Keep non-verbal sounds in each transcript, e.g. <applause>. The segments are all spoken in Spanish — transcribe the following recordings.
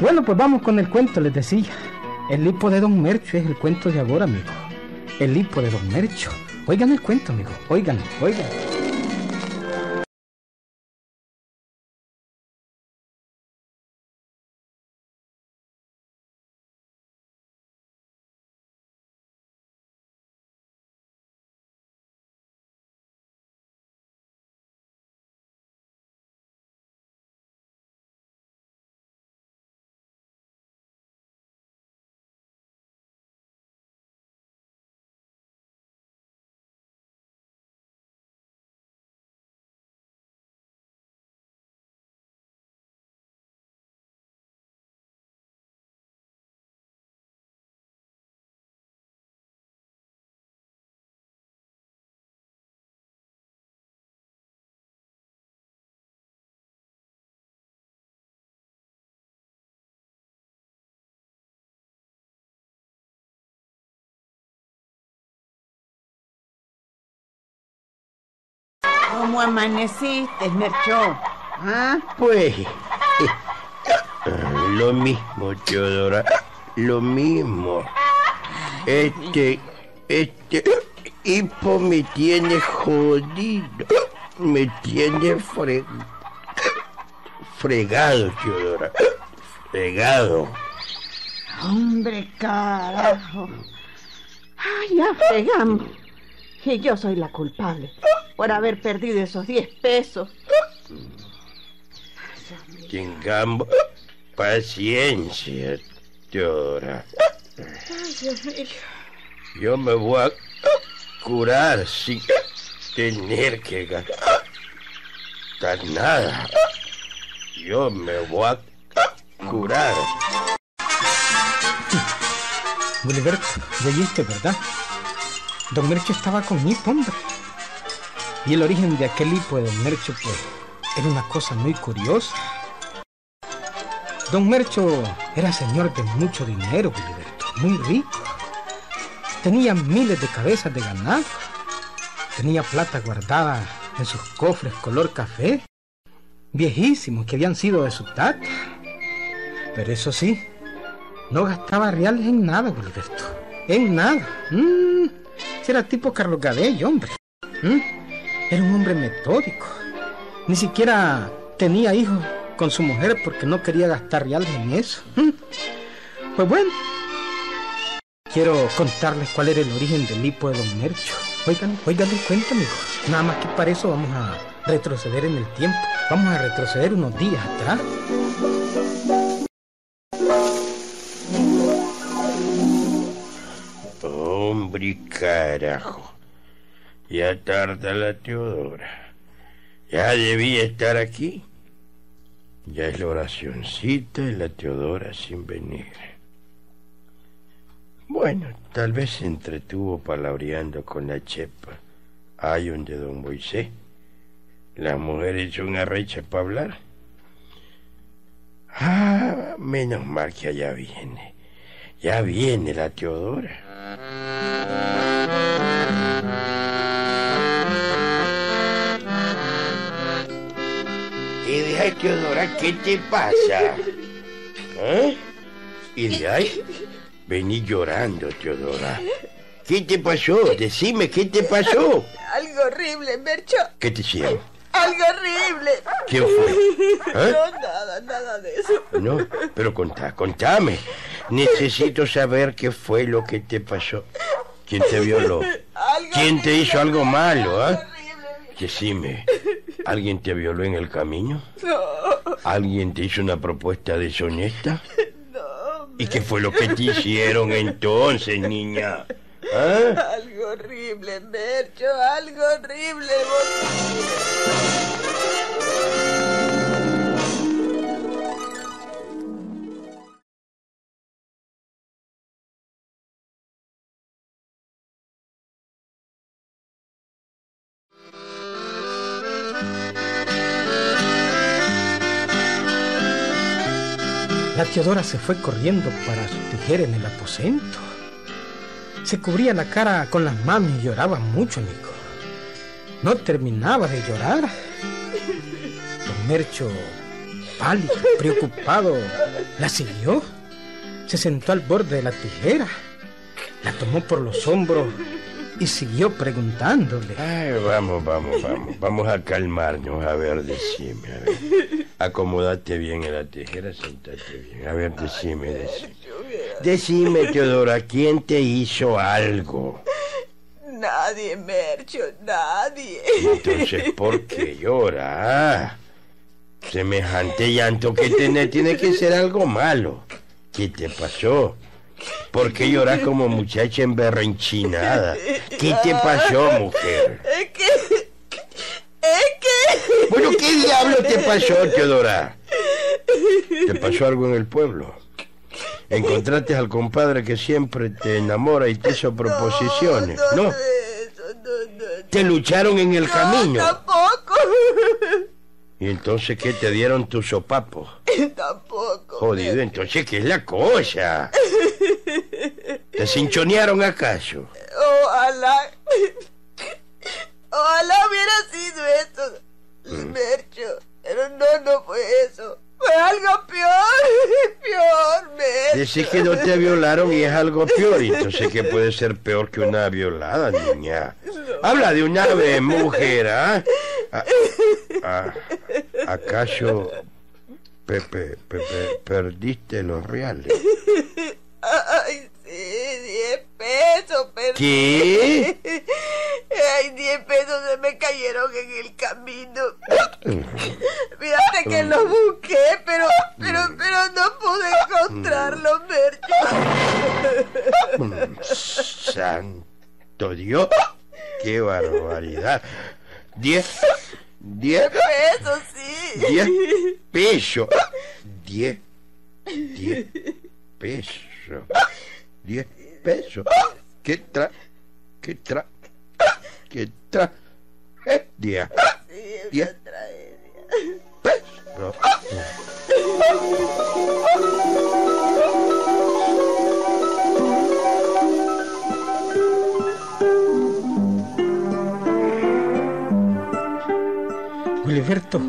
Bueno, pues vamos con el cuento, les decía. El hipo de Don Mercho es el cuento de ahora, amigo. El hipo de Don Mercho. Oigan el cuento, amigo. Oigan, oigan. ¿Cómo amaneciste, Mercho? ¿Ah? Pues, eh, lo mismo, Teodora, lo mismo. Este, este hipo me tiene jodido, me tiene fre- fregado, Teodora, fregado. Hombre, carajo. Ay, ya fregamos. Y yo soy la culpable por haber perdido esos 10 pesos. Tengamos paciencia, mío. Yo me voy a curar sin tener que gastar nada. Yo me voy a curar. Ya viste, ¿verdad? Don Mercho estaba con hipo, hombre. Y el origen de aquel hipo de Don Mercho, pues, era una cosa muy curiosa. Don Mercho era señor de mucho dinero, Gilberto, muy rico. Tenía miles de cabezas de ganado. Tenía plata guardada en sus cofres color café, viejísimos que habían sido de su tata. Pero eso sí, no gastaba reales en nada, Gilberto. En nada. Mm, era tipo Carlos Gadello, hombre. Mm, Era un hombre metódico. Ni siquiera tenía hijos con su mujer porque no quería gastar reales en eso. Mm. Pues bueno, quiero contarles cuál era el origen del hipo de Don Mercho. Oigan, oigan el cuento, amigo. Nada más que para eso vamos a retroceder en el tiempo. Vamos a retroceder unos días atrás. Hombre, carajo. Ya tarda la Teodora. Ya debía estar aquí. Ya es la oracioncita y la Teodora sin venir. Bueno, tal vez se entretuvo palabreando con la chepa. Hay un de don Moisés. La mujer hizo una recha para hablar. Ah, menos mal que allá viene. Ya viene la Teodora. Y de ahí, Teodora, ¿qué te pasa? ¿Eh? Y de ahí, vení llorando, Teodora. ¿Qué te pasó? Decime, ¿qué te pasó? Algo horrible, Mercho. ¿Qué te hicieron? Algo horrible. ¿Quién fue? ¿Eh? No, nada, nada de eso. No, pero contá, contame. Necesito saber qué fue lo que te pasó. ¿Quién te violó? Algo ¿Quién te hizo algo malo, ah? horrible. Decime, ¿alguien te violó en el camino? No, ¿Alguien te hizo una propuesta deshonesta? no. ¿Y qué fue lo que te hicieron entonces, niña? ¿Ah? Algo horrible, Mercho. Algo horrible. La Teodora se fue corriendo para su tijera en el aposento. Se cubría la cara con las manos y lloraba mucho, amigo. no terminaba de llorar. Don Mercho, pálido, preocupado, la siguió. Se sentó al borde de la tijera, la tomó por los hombros y siguió preguntándole. Ay, vamos, vamos, vamos. Vamos a calmarnos. A ver, decime. A ver. Acomódate bien en la tijera, sentate bien. A ver, decime, decime. Decime, Teodora, ¿quién te hizo algo? Nadie, Mercho, nadie. Entonces, ¿por qué llora? Semejante llanto que tiene tiene que ser algo malo. ¿Qué te pasó? ¿Por qué lloras como muchacha emberrenchinada? ¿Qué te pasó, mujer? Bueno, ¿qué diablo te pasó, Teodora? ¿Te pasó algo en el pueblo? Encontraste al compadre que siempre te enamora y te hizo proposiciones, ¿no? No, no, Te lucharon en el no, camino. Tampoco. ¿Y entonces qué te dieron tus sopapos? Tampoco. Jodido, entonces, ¿qué es la cosa? ¿Te cinchonearon acaso? Ojalá. Ojalá Decís que no te violaron y es algo peor. ¿Y Entonces, ¿qué puede ser peor que una violada, niña? Habla de una vez, mujer, ¿ah? Ah, ah, ¿Acaso Pepe, Pepe, perdiste los reales? Ay, sí, diez pesos, perdí. ¿Qué? Ay, diez pesos se me cayeron en el camino. <laughs> Fíjate que los busqué, pero, Santo Dios, qué barbaridad. Diez, diez, Pesos, sí. diez pesos. Diez, diez pesos. Diez pesos. ¿Qué tra? ¿Qué tra? ¿Qué tra? Eh, diez pesos. Wilberto,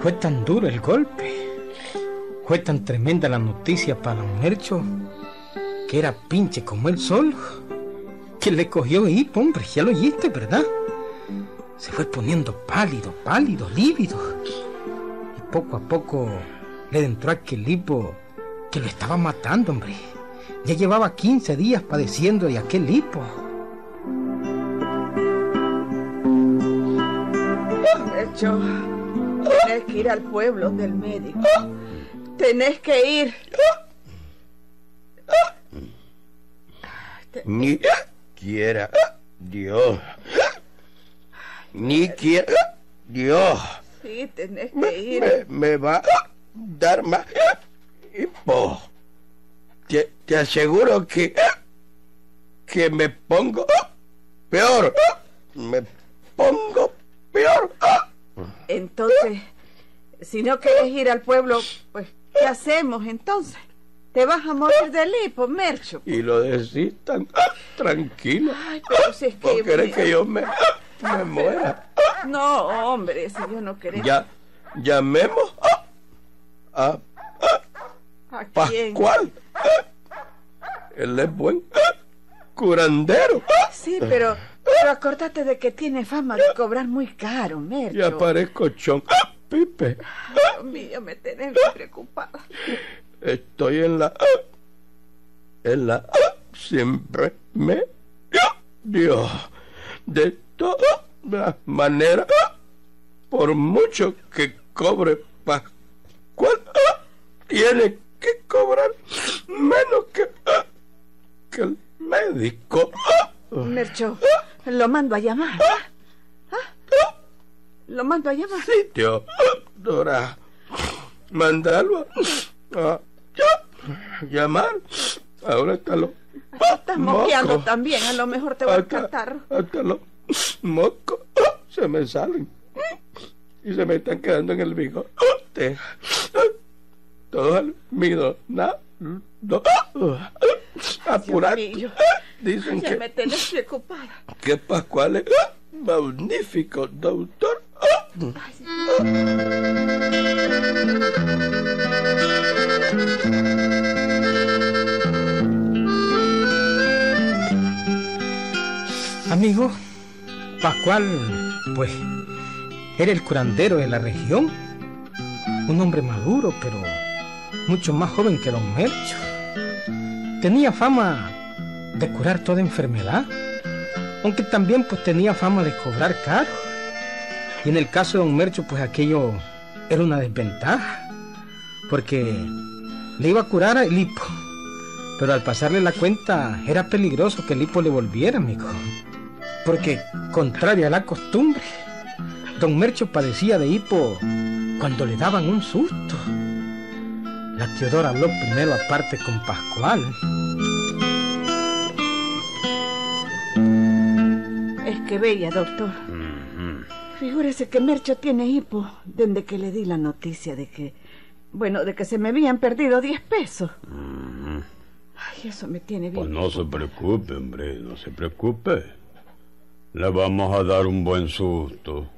fue tan duro el golpe, fue tan tremenda la noticia para don Mercho, que era pinche como el sol, que le cogió hipo, hombre, ya lo oíste, ¿verdad? Se fue poniendo pálido, pálido, lívido. Y poco a poco le entró aquel hipo que lo estaba matando, hombre. Ya llevaba 15 días padeciendo de aquel hipo. Mercho, tenés que ir al pueblo del médico. Tenés que ir. Ni quiera Dios. Ni quiera Dios. Sí, tenés que ir. Me, me va a dar más hipo. Te, te aseguro que que me pongo peor. Me pongo peor. Entonces, si no querés ir al pueblo, pues, ¿qué hacemos entonces? Te vas a morir de lipo, Mercho. Y lo decís tan tranquilo. Ay, pero si es que... ¿Vos querés que yo me, me muera? No, hombre, si yo no querés... Ya, llamemos a ¿A quién? Pascual. Él es buen curandero. Sí, pero, pero acordate de que tiene fama de cobrar muy caro, Mercho. Y aparezco chon. Pipe, Dios mío, me tenés muy preocupada. estoy en la... En la... Siempre me... Dios. De todas maneras, por mucho que cobre Pascual, tiene que cobrar menos que... Que el médico. Mercho, lo mando a llamar. ¿Ah? Lo mando a llamar. sitio, Dora. Mandarlo a, a llamar. Ahora está lo. Estás moqueando moco. también, a lo mejor te va el Hasta, catarro. hasta los mocos se me salen. Y se me están quedando en el bigote. Todo el midonado. Apurate. Dicen Ya que, me tenés preocupada. que Pascual es magnífico, doctor. Amigo, Pascual, pues, era el curandero de la región. Un hombre maduro, pero mucho más joven que don Mercho. Tenía fama de curar toda enfermedad, aunque también pues tenía fama de cobrar caro. Y en el caso de don Mercho, pues aquello era una desventaja, porque le iba a curar a hipo, pero al pasarle la cuenta era peligroso que el hipo le volviera, amigo. Porque, contrario a la costumbre, don Mercho padecía de hipo cuando le daban un susto. La Teodora habló primero aparte con Pascual. Que bella, doctor. Figúrese que Mercho tiene hipo desde que le di la noticia de que, bueno, de que se me habían perdido 10 pesos. Ay, eso me tiene bien. Pues no se preocupe, hombre, no se preocupe. Le vamos a dar un buen susto.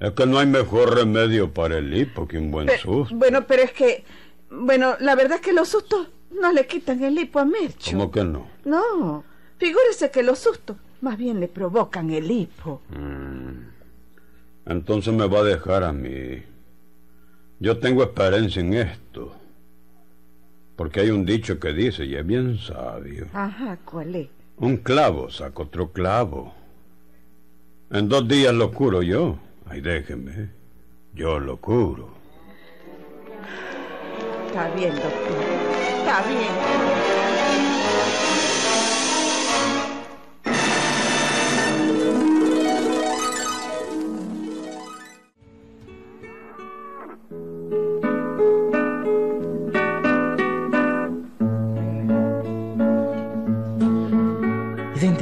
Es que no hay mejor remedio para el hipo que un buen susto. bueno, pero es que, bueno, la verdad es que los sustos no le quitan el hipo a Mercho. ¿Cómo que no? No, figúrese que los sustos más bien le provocan el hipo. Entonces me va a dejar a mí. Yo tengo experiencia en esto. Porque hay un dicho que dice, y es bien sabio. Ajá, ¿cuál es? Un clavo saca otro clavo. En dos días lo curo yo. Ay, déjeme. Yo lo curo. Está bien, doctor. Está bien.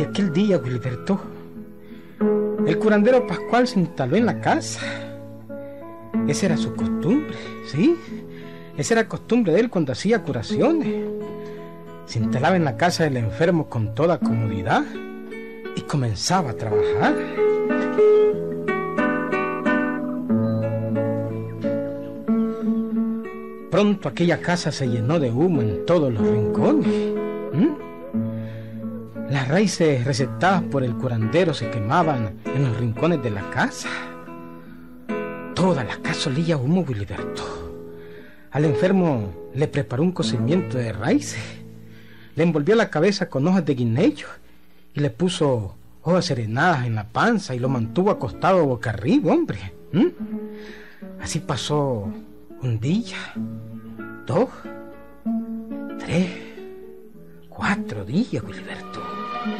Desde aquel día, Wilberto, el curandero Pascual se instaló en la casa. Esa era su costumbre, ¿sí? Esa era costumbre de él cuando hacía curaciones. Se instalaba en la casa del enfermo con toda comodidad y comenzaba a trabajar. Pronto aquella casa se llenó de humo en todos los rincones. Las raíces recetadas por el curandero se quemaban en los rincones de la casa. Toda la casa olía humo, Wiliberto. Al enfermo le preparó un cocimiento de raíces. Le envolvió la cabeza con hojas de guineo y le puso hojas serenadas en la panza y lo mantuvo acostado boca arriba, hombre. Así pasó un día, dos, tres, cuatro días, Wiliberto. ¿Cómo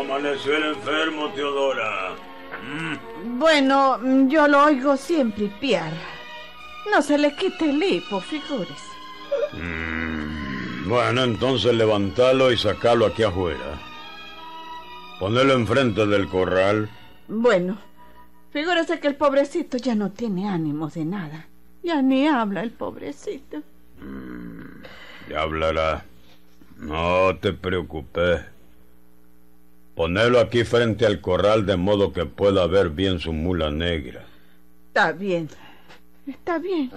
amaneció el enfermo, Teodora? Bueno, mm, yo lo oigo siempre piar. No se le quite el hipo, figúrese. Bueno, entonces levantalo y sacalo aquí afuera. Ponelo enfrente del corral. Bueno, figúrese que el pobrecito ya no tiene ánimos de nada. Ya ni habla el pobrecito. Ya hablará. No te preocupes. Ponelo aquí frente al corral de modo que pueda ver bien su mula negra. Está bien. Está bien.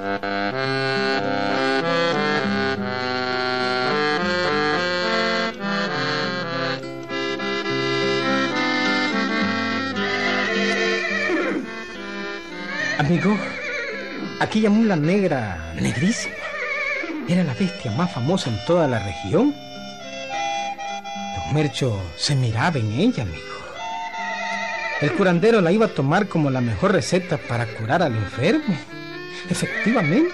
Amigo, aquella mula negra, negrísima, era la bestia más famosa en toda la región. Don Mercho se miraba en ella, amigo. El curandero la iba a tomar como la mejor receta para curar al enfermo. Efectivamente.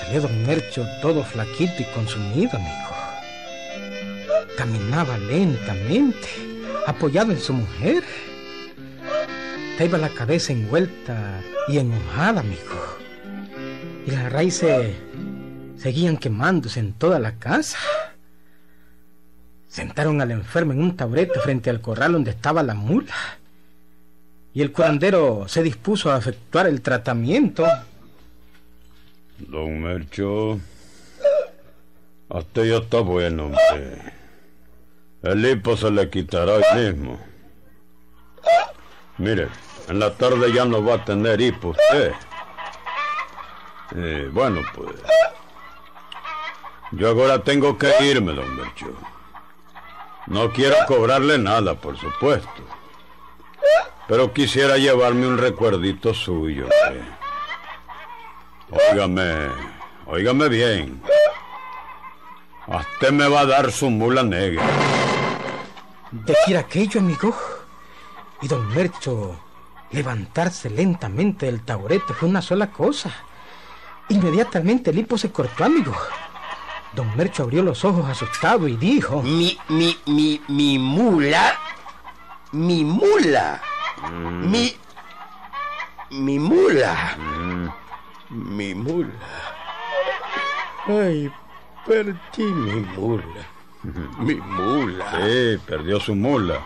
Salió don Mercho todo flaquito y consumido, amigo. Caminaba lentamente, apoyado en su mujer. Traía la cabeza envuelta y enojada, amigo. Y las raíces seguían quemándose en toda la casa. Sentaron al enfermo en un taburete frente al corral donde estaba la mula. y el curandero se dispuso a efectuar el tratamiento. Don Mercho, hasta ya está bueno, hombre. El hipo se le quitará hoy mismo. Mire, en la tarde ya no va a tener hipo usted. Eh, bueno, pues. Yo ahora tengo que irme, don Mercho. No quiero cobrarle nada, por supuesto. Pero quisiera llevarme un recuerdito suyo. Óigame, óigame bien. A usted me va a dar su mula negra. Decir aquello, amigo. Y don Mercho levantarse lentamente del taburete fue una sola cosa. Inmediatamente el hipo se cortó, amigo. Don Mercho abrió los ojos asustado y dijo... Mi, mi, mi, mi mula. Mi mula. Mi... Mi mula. Mi mula. Ay, perdí mi mula. <laughs> Mi mula. Sí, perdió su mula.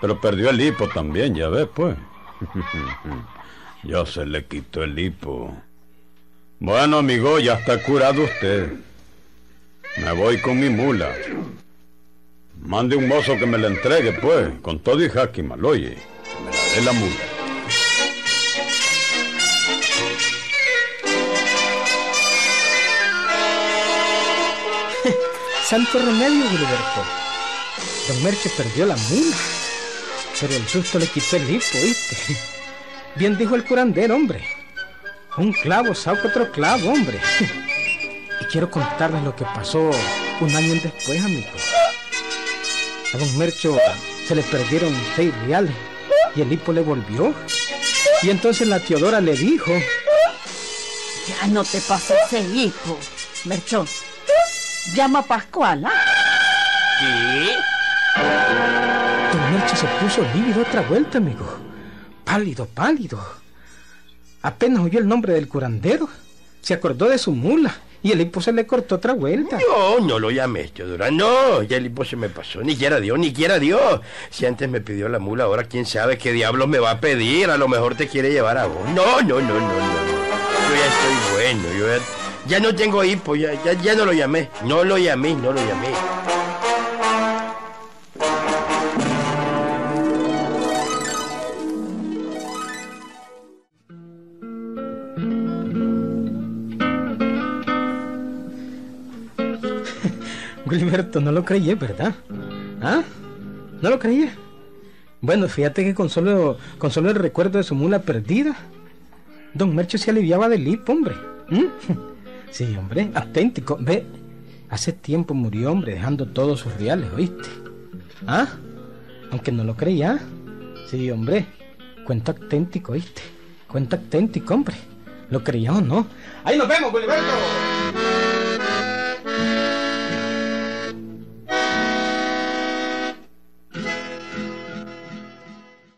Pero perdió el hipo también, ya ves, pues. <laughs> ya se le quitó el hipo. Bueno, amigo, ya está curado usted. Me voy con mi mula. Mande un mozo que me la entregue, pues, con todo y jaque oye. Me la dé la mula. <laughs> Santo remedio, Gilberto. Don Merche perdió la mula. Pero el susto le quitó el hipo, ¿viste? Bien dijo el curandero, hombre. Un clavo saca otro clavo, hombre. Y quiero contarles lo que pasó un año después, amigos. A don Mercho se le perdieron seis reales y el hipo le volvió. Y entonces la Teodora le dijo... Ya no te pases ese hipo, Merchón. Llama a Pascual, ¿ah? ¿Qué? Se puso lívido otra vuelta, amigo. Pálido, pálido. Apenas oyó el nombre del curandero, se acordó de su mula y el hipo se le cortó otra vuelta. No, no lo llamé, Teodora. No, ya el hipo se me pasó. Ni quiera Dios, ni quiera Dios. Si antes me pidió la mula, ahora quién sabe qué diablos me va a pedir. A lo mejor te quiere llevar a vos. No, no, no, no, no. Yo ya estoy bueno. Yo ya, no tengo hipo. Ya, ya no lo llamé. No lo llamé, no lo llamé. Gilberto, no lo creí, ¿verdad? ¿Ah? ¿No lo creí? Bueno, fíjate que con solo, con solo el recuerdo de su mula perdida, don Mercho se aliviaba del hipo, hombre. ¿Mm? <laughs> Sí, hombre, auténtico. Ve, hace tiempo murió, hombre, dejando todos sus reales, ¿oíste? ¿Ah? Aunque no lo creía. Sí, hombre, cuento auténtico, ¿oíste? Cuento auténtico, hombre. ¿Lo creía o no? ¡Ahí nos vemos, Gilberto!